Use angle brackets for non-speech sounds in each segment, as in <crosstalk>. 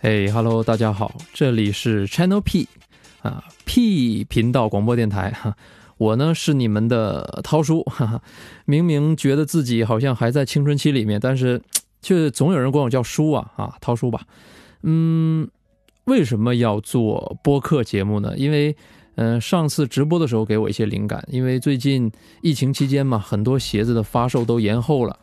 嘿哈喽，大家好，这里是 Channel P 啊 P 频道广播电台哈，我呢是你们的涛叔，哈哈，明明觉得自己好像还在青春期里面，但是却总有人管我叫叔啊啊，涛叔吧。嗯，为什么要做播客节目呢？因为嗯，上次直播的时候给我一些灵感，因为最近疫情期间嘛，很多鞋子的发售都延后了，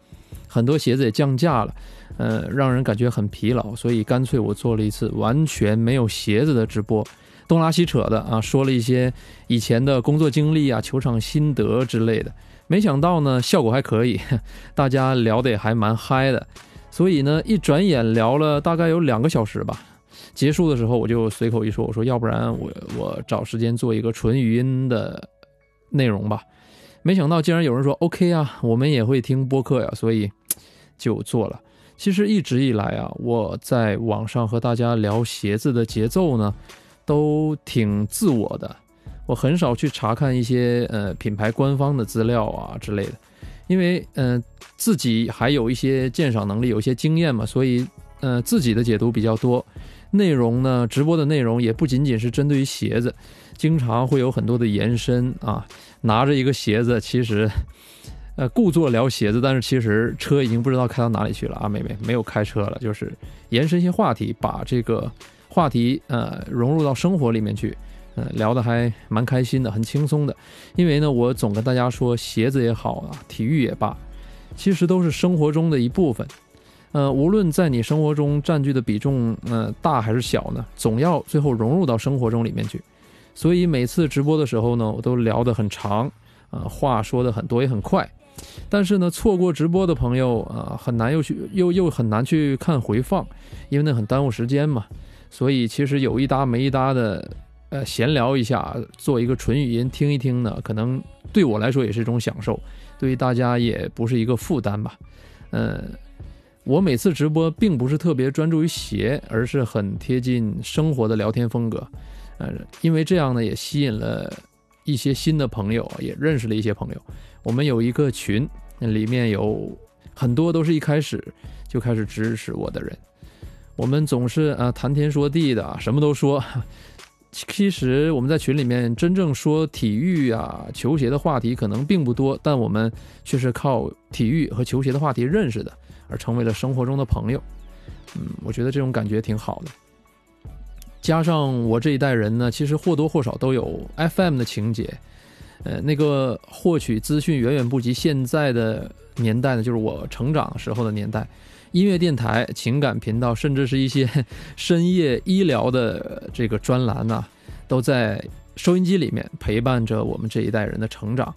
很多鞋子也降价了。呃，让人感觉很疲劳，所以干脆我做了一次完全没有鞋子的直播，东拉西扯的啊，说了一些以前的工作经历啊、球场心得之类的。没想到呢，效果还可以，<laughs> 大家聊得也还蛮嗨的。所以呢，一转眼聊了大概有两个小时吧。结束的时候，我就随口一说，我说要不然我我找时间做一个纯语音的内容吧。没想到竟然有人说 OK 啊，我们也会听播客呀，所以就做了。其实一直以来啊，我在网上和大家聊鞋子的节奏呢，都挺自我的。我很少去查看一些呃品牌官方的资料啊之类的，因为嗯自己还有一些鉴赏能力，有一些经验嘛，所以呃自己的解读比较多。内容呢，直播的内容也不仅仅是针对于鞋子，经常会有很多的延伸啊。拿着一个鞋子，其实。呃，故作聊鞋子，但是其实车已经不知道开到哪里去了啊，妹妹没有开车了，就是延伸一些话题，把这个话题呃融入到生活里面去，嗯，聊得还蛮开心的，很轻松的。因为呢，我总跟大家说，鞋子也好啊，体育也罢，其实都是生活中的一部分。呃，无论在你生活中占据的比重呃大还是小呢，总要最后融入到生活中里面去。所以每次直播的时候呢，我都聊得很长，呃，话说的很多也很快。但是呢，错过直播的朋友啊，很难又去又又很难去看回放，因为那很耽误时间嘛。所以其实有一搭没一搭的，呃，闲聊一下，做一个纯语音听一听呢，可能对我来说也是一种享受，对于大家也不是一个负担吧。嗯，我每次直播并不是特别专注于鞋，而是很贴近生活的聊天风格。呃，因为这样呢，也吸引了一些新的朋友，也认识了一些朋友。我们有一个群，那里面有很多都是一开始就开始支持我的人。我们总是啊谈天说地的，什么都说。<laughs> 其实我们在群里面真正说体育啊、球鞋的话题可能并不多，但我们却是靠体育和球鞋的话题认识的，而成为了生活中的朋友。嗯，我觉得这种感觉挺好的。加上我这一代人呢，其实或多或少都有 FM 的情节。呃，那个获取资讯远远不及现在的年代呢，就是我成长时候的年代。音乐电台、情感频道，甚至是一些 <laughs> 深夜医疗的这个专栏呐，都在收音机里面陪伴着我们这一代人的成长。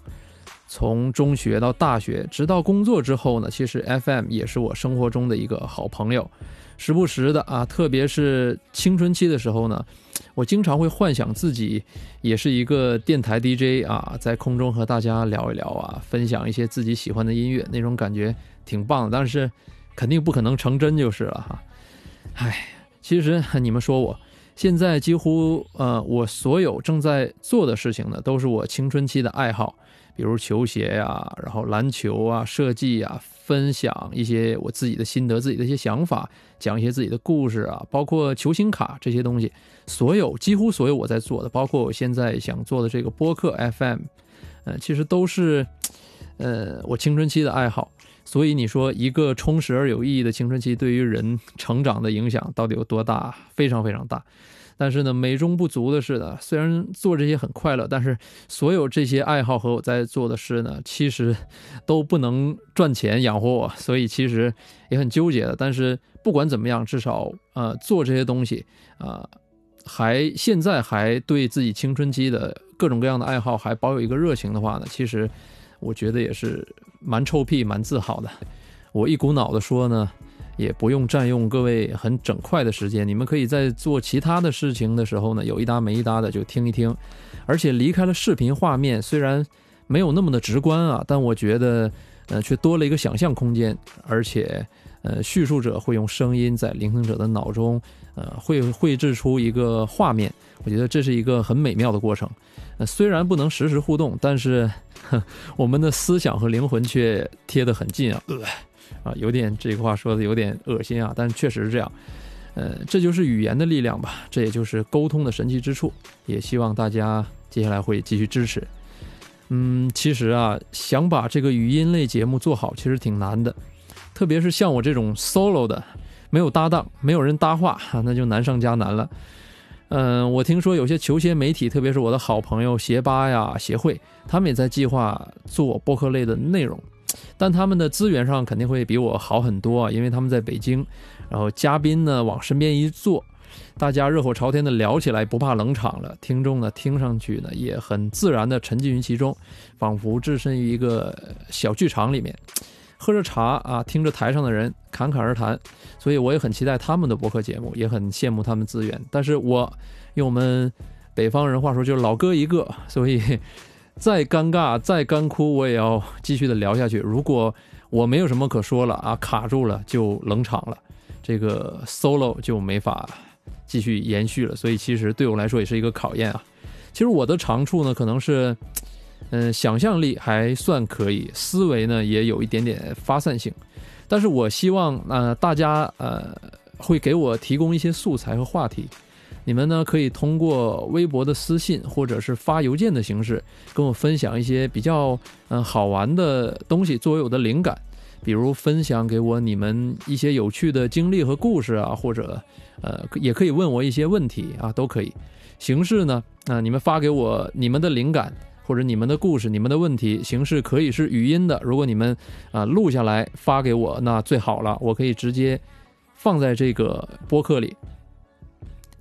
从中学到大学，直到工作之后呢，其实 FM 也是我生活中的一个好朋友。时不时的啊，特别是青春期的时候呢，我经常会幻想自己也是一个电台 DJ 啊，在空中和大家聊一聊啊，分享一些自己喜欢的音乐，那种感觉挺棒的。但是肯定不可能成真就是了哈。唉，其实 <laughs> 你们说我现在几乎呃，我所有正在做的事情呢，都是我青春期的爱好。比如球鞋呀，然后篮球啊，设计啊，分享一些我自己的心得、自己的一些想法，讲一些自己的故事啊，包括球星卡这些东西，所有几乎所有我在做的，包括我现在想做的这个播客 FM，呃，其实都是，呃，我青春期的爱好。所以你说一个充实而有意义的青春期对于人成长的影响到底有多大？非常非常大。但是呢，美中不足的是呢，虽然做这些很快乐，但是所有这些爱好和我在做的事呢，其实都不能赚钱养活我，所以其实也很纠结的。但是不管怎么样，至少呃做这些东西啊，还现在还对自己青春期的各种各样的爱好还保有一个热情的话呢，其实我觉得也是蛮臭屁、蛮自豪的。我一股脑的说呢。也不用占用各位很整块的时间，你们可以在做其他的事情的时候呢，有一搭没一搭的就听一听，而且离开了视频画面，虽然没有那么的直观啊，但我觉得，呃，却多了一个想象空间，而且，呃，叙述者会用声音在聆听者的脑中，呃，会绘制出一个画面，我觉得这是一个很美妙的过程。呃，虽然不能实时互动，但是 <laughs> <laughs> 我们的思想和灵魂却贴得很近啊。啊，有点这个话说的有点恶心啊，但确实是这样。呃，这就是语言的力量吧，这也就是沟通的神奇之处。也希望大家接下来会继续支持。嗯，其实啊，想把这个语音类节目做好，其实挺难的，特别是像我这种 solo 的，没有搭档，没有人搭话，那就难上加难了。嗯，我听说有些球鞋媒体，特别是我的好朋友鞋吧呀协会，他们也在计划做播客类的内容，但他们的资源上肯定会比我好很多啊，因为他们在北京，然后嘉宾呢往身边一坐。大家热火朝天的聊起来，不怕冷场了。听众呢，听上去呢也很自然的沉浸于其中，仿佛置身于一个小剧场里面，喝着茶啊，听着台上的人侃侃而谈。所以我也很期待他们的播客节目，也很羡慕他们资源。但是我用我们北方人话说，就是老哥一个，所以再尴尬、再干枯，我也要继续的聊下去。如果我没有什么可说了啊，卡住了就冷场了，这个 solo 就没法。继续延续了，所以其实对我来说也是一个考验啊。其实我的长处呢，可能是，嗯，想象力还算可以，思维呢也有一点点发散性。但是我希望呃大家呃会给我提供一些素材和话题，你们呢可以通过微博的私信或者是发邮件的形式跟我分享一些比较嗯好玩的东西作为我的灵感。比如分享给我你们一些有趣的经历和故事啊，或者，呃，也可以问我一些问题啊，都可以。形式呢，啊，你们发给我你们的灵感或者你们的故事、你们的问题，形式可以是语音的。如果你们啊录下来发给我，那最好了，我可以直接放在这个播客里。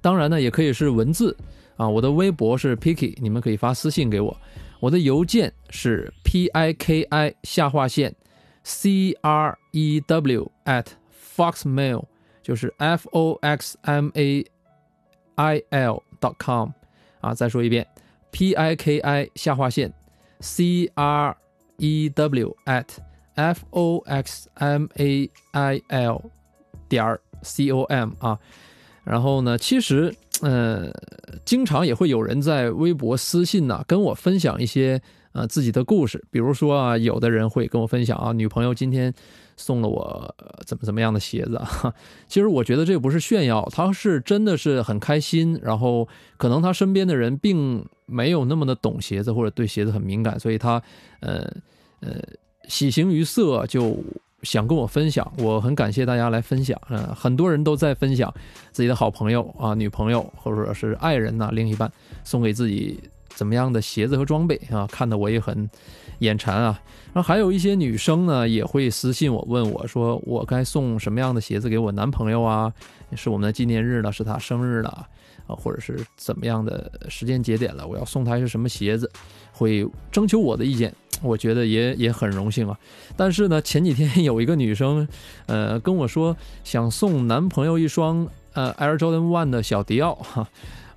当然呢，也可以是文字啊，我的微博是 Picky，你们可以发私信给我。我的邮件是 P I K I 下划线。c r e w at foxmail 就是 f o x m a i l dot com 啊，再说一遍，p i k i 下划线 c r e w at f o x m a i l 点 c o m 啊。然后呢，其实呃，经常也会有人在微博私信呢，跟我分享一些。啊，自己的故事，比如说啊，有的人会跟我分享啊，女朋友今天送了我怎么怎么样的鞋子啊。<laughs> 其实我觉得这不是炫耀，他是真的是很开心。然后可能他身边的人并没有那么的懂鞋子，或者对鞋子很敏感，所以他呃呃喜形于色，就想跟我分享。我很感谢大家来分享，嗯，很多人都在分享自己的好朋友啊、女朋友或者是爱人呐、另一半送给自己。怎么样的鞋子和装备啊？看得我也很眼馋啊。然后还有一些女生呢，也会私信我，问我说我该送什么样的鞋子给我男朋友啊？是我们的纪念日了，是他生日了啊，或者是怎么样的时间节点了？我要送他一是什么鞋子？会征求我的意见，我觉得也也很荣幸啊。但是呢，前几天 <laughs> 有一个女生，呃，跟我说想送男朋友一双呃 Air Jordan One 的小迪奥哈。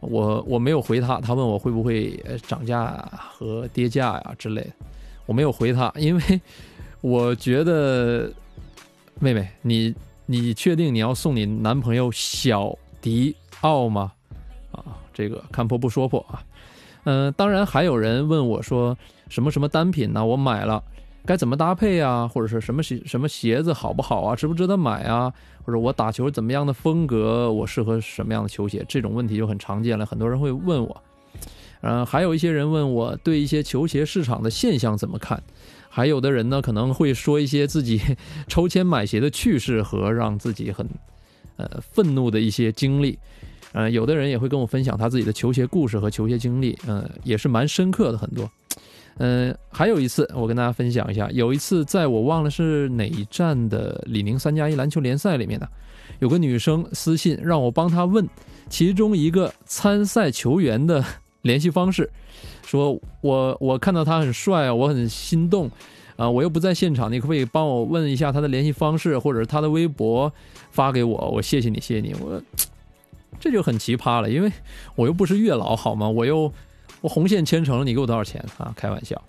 我我没有回他，他问我会不会涨价和跌价呀之类的，我没有回他，因为 <laughs> 我觉得妹妹，你你确定你要送你男朋友小迪奥吗？啊，这个看破不说破啊。嗯，当然还有人问我说什么什么单品呢？我买了。该怎么搭配啊？或者是什么鞋什么鞋子好不好啊？值不值得买啊？或者我打球怎么样的风格？我适合什么样的球鞋？这种问题就很常见了，很多人会问我。嗯，还有一些人问我对一些球鞋市场的现象怎么看？还有的人呢可能会说一些自己 <laughs> 抽签买鞋的趣事和让自己很呃愤怒的一些经历。嗯，有的人也会跟我分享他自己的球鞋故事和球鞋经历，嗯，也是蛮深刻的很多。嗯，还有一次，我跟大家分享一下。有一次，在我忘了是哪一站的李宁三加一篮球联赛里面呢，有个女生私信让我帮她问其中一个参赛球员的联系方式，说我我看到他很帅啊，我很心动啊，我又不在现场，你可不可以帮我问一下他的联系方式，或者他的微博发给我？我谢谢你，谢谢你。我这就很奇葩了，因为我又不是月老，好吗？我又。我红线牵成了，你给我多少钱啊？开玩笑。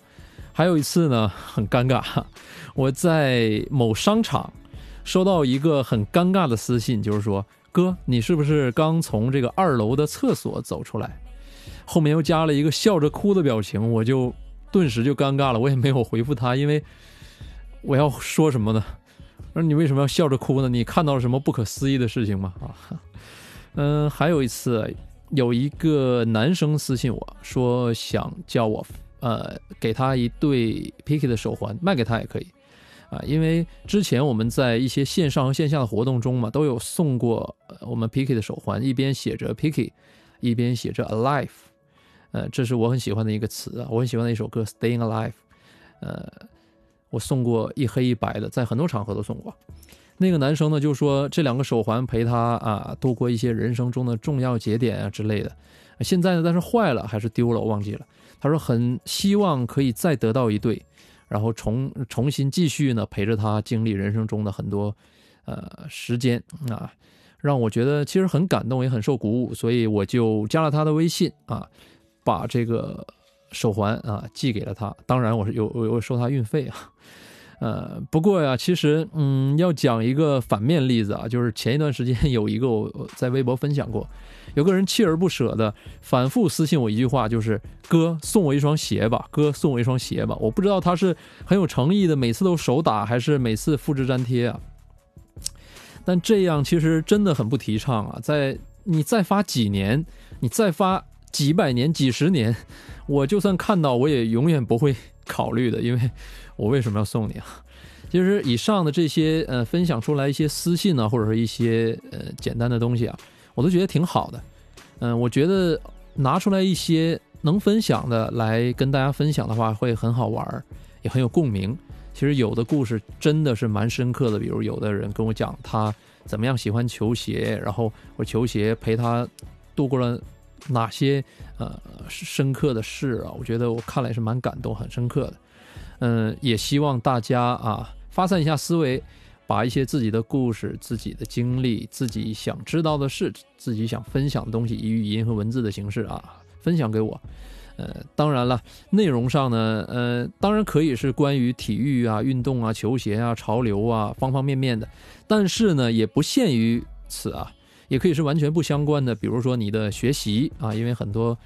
还有一次呢，很尴尬，我在某商场收到一个很尴尬的私信，就是说，哥，你是不是刚从这个二楼的厕所走出来？后面又加了一个笑着哭的表情，我就顿时就尴尬了，我也没有回复他，因为我要说什么呢？那你为什么要笑着哭呢？你看到了什么不可思议的事情吗？啊，<laughs> 嗯，还有一次，有一个男生私信我说想叫我呃给他一对 Picky 的手环，卖给他也可以啊，因为之前我们在一些线上和线下的活动中嘛，都有送过我们 Picky 的手环，一边写着 Picky，一边写着 Alive，呃，这是我很喜欢的一个词啊，我很喜欢的一首歌 Staying Alive，呃。我送过一黑一白的，在很多场合都送过。那个男生呢，就说这两个手环陪他啊度过一些人生中的重要节点啊之类的。现在呢，但是坏了还是丢了，我忘记了。他说很希望可以再得到一对，然后重重新继续呢陪着他经历人生中的很多呃时间啊，让我觉得其实很感动，也很受鼓舞。所以我就加了他的微信啊，把这个。手环啊，寄给了他。当然，我是有我有收他运费啊。呃，不过呀，其实嗯，要讲一个反面例子啊，就是前一段时间 <laughs> 有一个我在微博分享过，有个人锲而不舍的反复私信我一句话，就是哥送我一双鞋吧，哥送我一双鞋吧。我不知道他是很有诚意的，每次都手打，还是每次复制粘贴啊。但这样其实真的很不提倡啊。在你再发几年，你再发几百年、几十年。我就算看到，我也永远不会考虑的，因为我为什么要送你啊？<laughs> 其实以上的这些呃分享出来一些私信呢，或者说一些呃简单的东西啊，我都觉得挺好的。嗯，我觉得拿出来一些能分享的来跟大家分享的话，会很好玩，也很有共鸣。其实有的故事真的是蛮深刻的，比如有的人跟我讲他怎么样喜欢球鞋，然后我球鞋陪他度过了。哪些呃深刻的事啊？我觉得我看来是蛮感动、很深刻的。嗯，也希望大家啊发散一下思维，把一些自己的故事、自己的经历、自己想知道的事、自己想分享的东西，以语音和文字的形式啊分享给我。呃，当然了，内容上呢，呃，当然可以是关于体育啊、运动啊、球鞋啊、潮流啊方方面面的，但是呢，也不限于此啊。也可以是完全不相关的，比如说你的学习啊，因为很多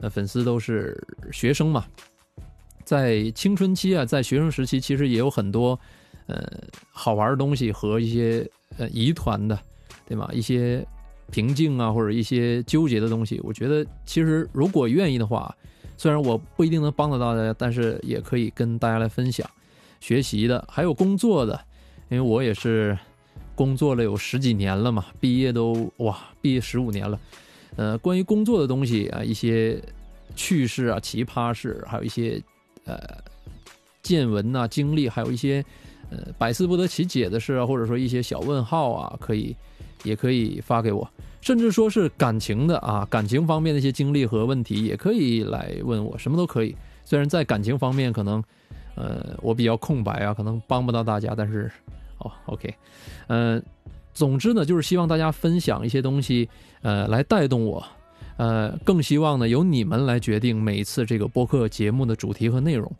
呃粉丝都是学生嘛，在青春期啊，在学生时期，其实也有很多呃好玩的东西和一些呃疑团的，对吗？一些瓶颈啊，或者一些纠结的东西，我觉得其实如果愿意的话，虽然我不一定能帮得到大家，但是也可以跟大家来分享学习的，还有工作的，因为我也是。工作了有十几年了嘛，毕业都哇，毕业十五年了。呃，关于工作的东西啊，一些趣事啊、奇葩事，还有一些呃见闻呐、经历，还有一些呃百思不得其解的事啊，或者说一些小问号啊，可以也可以发给我，甚至说是感情的啊，感情方面的一些经历和问题，也可以来问我，什么都可以。虽然在感情方面可能呃我比较空白啊，可能帮不到大家，但是。哦，OK，嗯，总之呢，就是希望大家分享一些东西，呃，来带动我，呃，更希望呢由你们来决定每一次这个播客节目的主题和内容。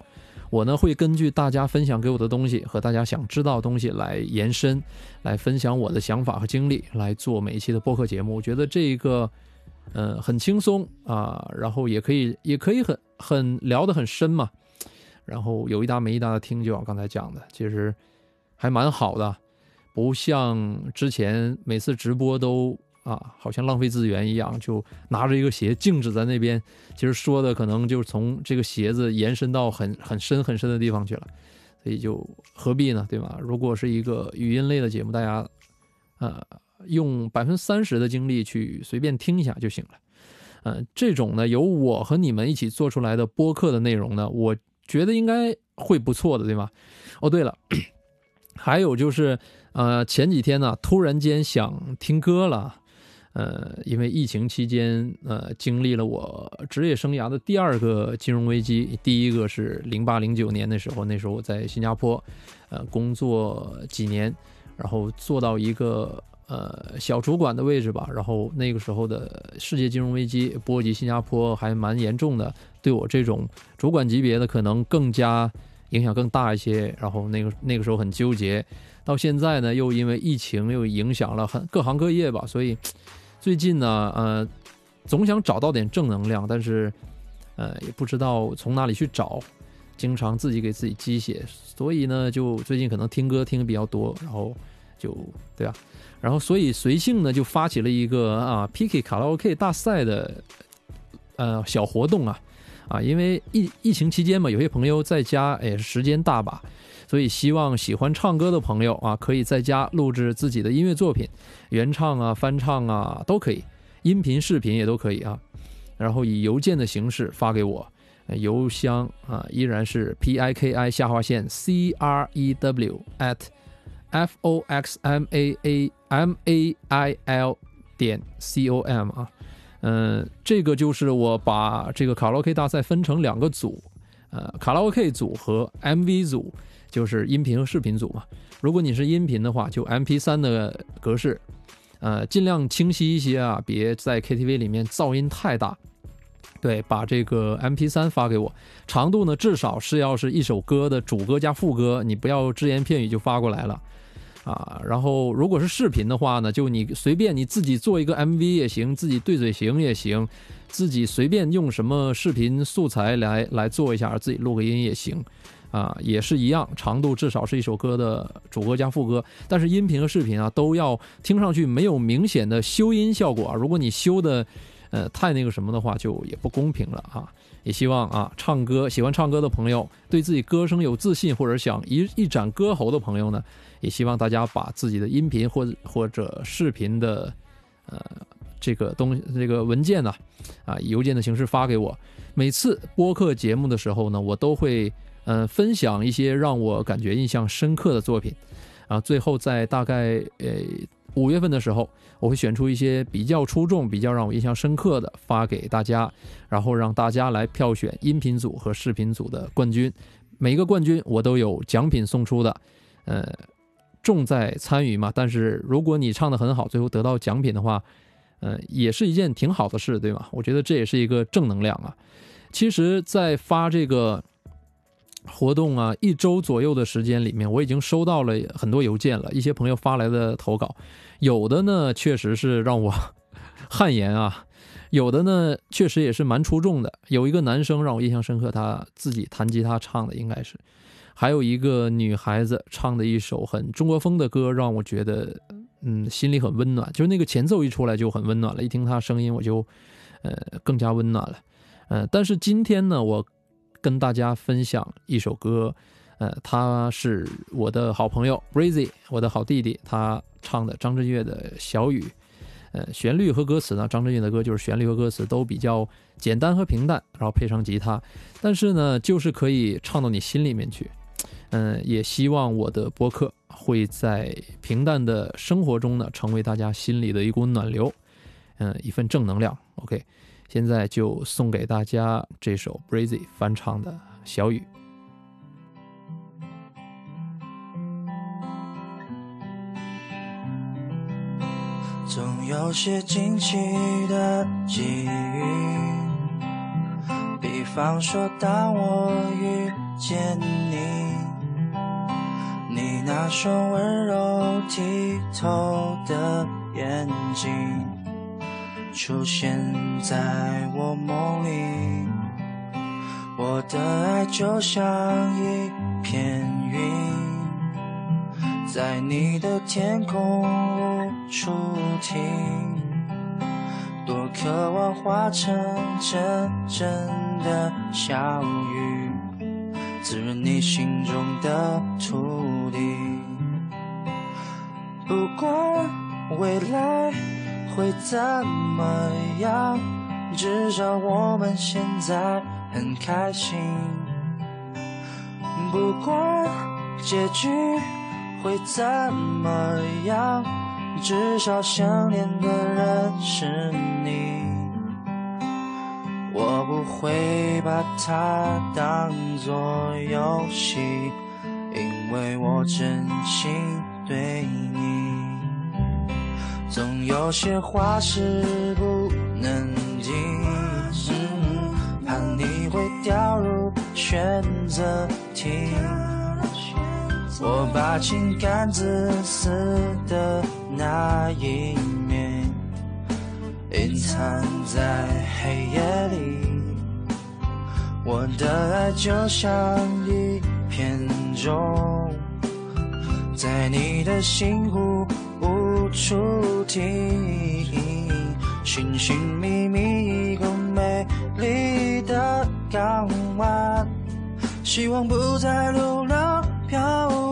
我呢会根据大家分享给我的东西和大家想知道的东西来延伸，来分享我的想法和经历，来做每一期的播客节目。我觉得这个，呃，很轻松啊，然后也可以，也可以很很聊得很深嘛，然后有一搭没一搭的听，就像刚才讲的，其实。还蛮好的，不像之前每次直播都啊，好像浪费资源一样，就拿着一个鞋静止在那边。其实说的可能就是从这个鞋子延伸到很很深很深的地方去了，所以就何必呢，对吧？如果是一个语音类的节目，大家呃用百分之三十的精力去随便听一下就行了。嗯，这种呢由我和你们一起做出来的播客的内容呢，我觉得应该会不错的，对吧？哦，对了。还有就是，呃，前几天呢，突然间想听歌了，呃，因为疫情期间，呃，经历了我职业生涯的第二个金融危机。第一个是零八零九年的时候，那时候我在新加坡，呃，工作几年，然后做到一个呃小主管的位置吧。然后那个时候的世界金融危机波及新加坡还蛮严重的，对我这种主管级别的可能更加。影响更大一些，然后那个那个时候很纠结，到现在呢，又因为疫情又影响了很各行各业吧，所以最近呢，呃，总想找到点正能量，但是呃，也不知道从哪里去找。经常自己给自己鸡血，所以呢，就最近可能听歌听的比较多，然后就对吧？然后所以随性呢就发起了一个啊 PK 卡拉 OK 大赛的呃小活动啊啊，因为疫疫情期间嘛，有些朋友在家哎时间大把，所以希望喜欢唱歌的朋友啊，可以在家录制自己的音乐作品，原唱啊、翻唱啊都可以，音频、视频也都可以啊。然后以邮件的形式发给我，邮箱啊依然是 p i k i 下划线 c r e w at f o x m a a m a i l 点 c o m 啊，嗯，这个就是我把这个卡拉 OK 大赛分成两个组，呃，卡拉 OK 组和 MV 组，就是音频和视频组嘛。如果你是音频的话，就 MP3 的格式，呃，尽量清晰一些啊，别在 KTV 里面噪音太大。对，把这个 MP3 发给我，长度呢至少是要是一首歌的主歌加副歌，你不要只言片语就发过来了。啊，然后如果是视频的话呢，就你随便你自己做一个 MV 也行，自己对嘴型也行，自己随便用什么视频素材来来做一下，自己录个音也行，啊，也是一样，长度至少是一首歌的主歌加副歌，但是音频和视频啊都要听上去没有明显的修音效果啊，如果你修的，呃，太那个什么的话，就也不公平了啊。也希望啊，唱歌喜欢唱歌的朋友，对自己歌声有自信或者想一一展歌喉的朋友呢，也希望大家把自己的音频或者或者视频的呃这个东这个文件呢，啊，以邮件的形式发给我。每次播客节目的时候呢，我都会嗯分享一些让我感觉印象深刻的作品，啊，最后在大概呃。五月份的时候，我会选出一些比较出众、比较让我印象深刻的发给大家，然后让大家来票选音频组和视频组的冠军。每个冠军我都有奖品送出的，呃，重在参与嘛。但是如果你唱的很好，最后得到奖品的话，呃，也是一件挺好的事，对吗？我觉得这也是一个正能量啊。其实，在发这个。活动啊，一周左右的时间里面，我已经收到了很多邮件了，一些朋友发来的投稿，有的呢确实是让我汗颜啊，有的呢确实也是蛮出众的。有一个男生让我印象深刻，他自己弹吉他唱的应该是，还有一个女孩子唱的一首很中国风的歌，让我觉得嗯心里很温暖，就是那个前奏一出来就很温暖了，一听他声音我就呃更加温暖了，呃，但是今天呢我。跟大家分享一首歌，呃，他是我的好朋友 Breezy，我的好弟弟，他唱的张震岳的《小雨》，呃，旋律和歌词呢，张震岳的歌就是旋律和歌词都比较简单和平淡，然后配上吉他，但是呢，就是可以唱到你心里面去。嗯，也希望我的播客会在平淡的生活中呢，成为大家心里的一股暖流，嗯，一份正能量。OK。现在就送给大家这首 Breezy 翻唱的《小雨》。总有些惊奇的际遇，比方说当我遇见你，你那双温柔剔透的眼睛。出现在我梦里，我的爱就像一片云，在你的天空无处停，多渴望化成阵阵的小雨，滋润你心中的土地，不管未来。会怎么样？至少我们现在很开心。不管结局会怎么样，至少想念的人是你。我不会把它当作游戏，因为我真心对你。总有些话是不能听，怕你会掉入选择题。我把情感自私的那一面隐藏在黑夜里，我的爱就像一片钟，在你的心湖无处停，寻寻觅觅一个美丽的港湾，希望不再流浪漂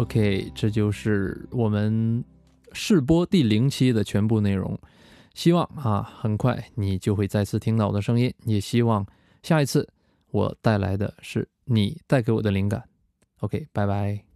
OK，这就是我们试播第零期的全部内容。希望啊，很快你就会再次听到我的声音。也希望下一次我带来的是你带给我的灵感。OK，拜拜。